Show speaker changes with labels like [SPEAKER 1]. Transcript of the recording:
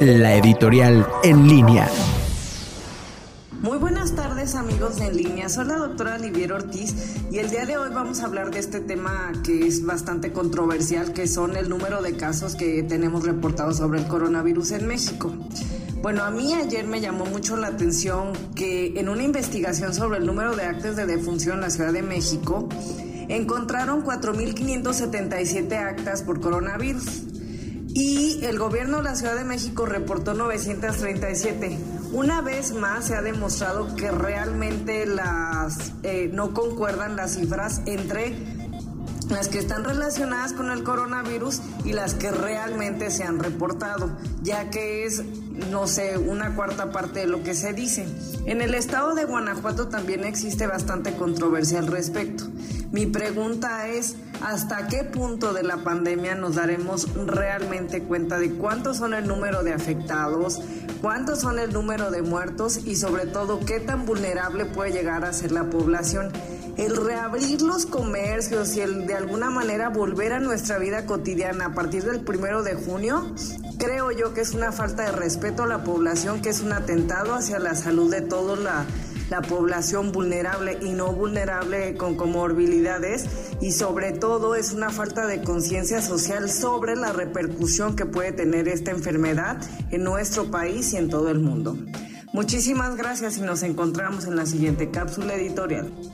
[SPEAKER 1] la editorial en línea.
[SPEAKER 2] Muy buenas tardes amigos de en línea, soy la doctora Olivier Ortiz y el día de hoy vamos a hablar de este tema que es bastante controversial, que son el número de casos que tenemos reportados sobre el coronavirus en México. Bueno, a mí ayer me llamó mucho la atención que en una investigación sobre el número de actos de defunción en la Ciudad de México, encontraron 4.577 actas por coronavirus y el gobierno de la Ciudad de México reportó 937. Una vez más se ha demostrado que realmente las eh, no concuerdan las cifras entre las que están relacionadas con el coronavirus y las que realmente se han reportado, ya que es, no sé, una cuarta parte de lo que se dice. En el estado de Guanajuato también existe bastante controversia al respecto. Mi pregunta es, ¿hasta qué punto de la pandemia nos daremos realmente cuenta de cuántos son el número de afectados, cuántos son el número de muertos y sobre todo qué tan vulnerable puede llegar a ser la población? el reabrir los comercios y el de alguna manera volver a nuestra vida cotidiana a partir del primero de junio, creo yo que es una falta de respeto a la población, que es un atentado hacia la salud de toda la, la población vulnerable y no vulnerable con comorbilidades y sobre todo es una falta de conciencia social sobre la repercusión que puede tener esta enfermedad en nuestro país y en todo el mundo. Muchísimas gracias y nos encontramos en la siguiente cápsula editorial.